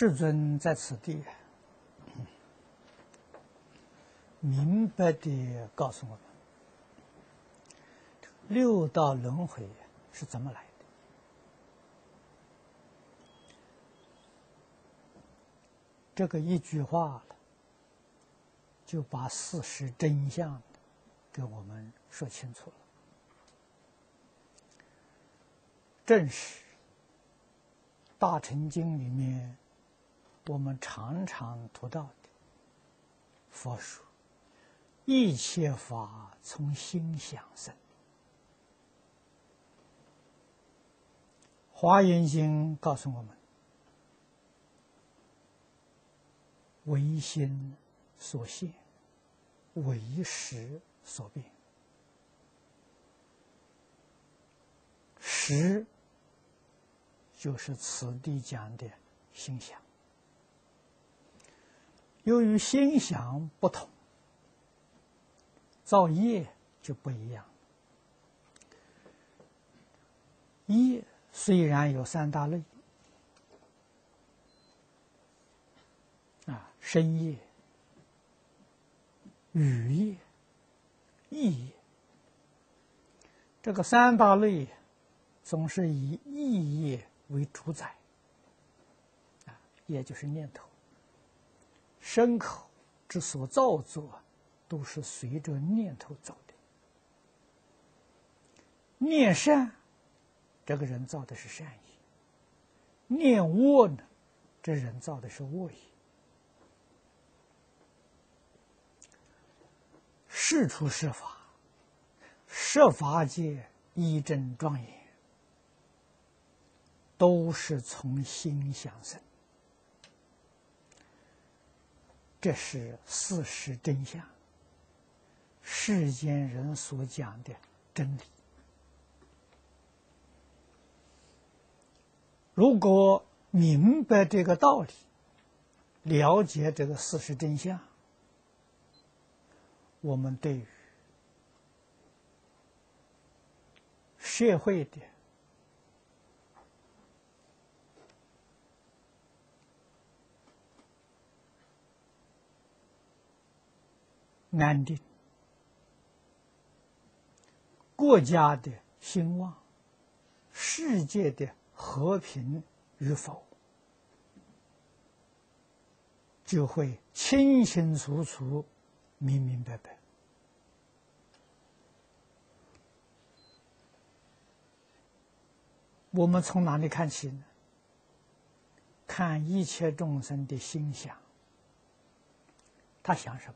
世尊在此地明白的告诉我们，六道轮回是怎么来的。这个一句话，就把事实真相给我们说清楚了。正是《大乘经》里面我们常常读到的佛说：“一切法从心想生。”《华严经》告诉我们。唯心所现，唯识所变。识就是此地讲的心想。由于心想不同，造业就不一样。业虽然有三大类。身业、语业、意业，这个三大类总是以意业为主宰。啊，也就是念头，身口之所造作，都是随着念头走的。念善，这个人造的是善意；念恶呢，这人造的是恶意。事出是法，设法界一真庄严，都是从心想生。这是事实真相，世间人所讲的真理。如果明白这个道理，了解这个事实真相。我们对于社会的安定、国家的兴旺、世界的和平与否，就会清清楚楚。明明白白，我们从哪里看起呢？看一切众生的心想，他想什么？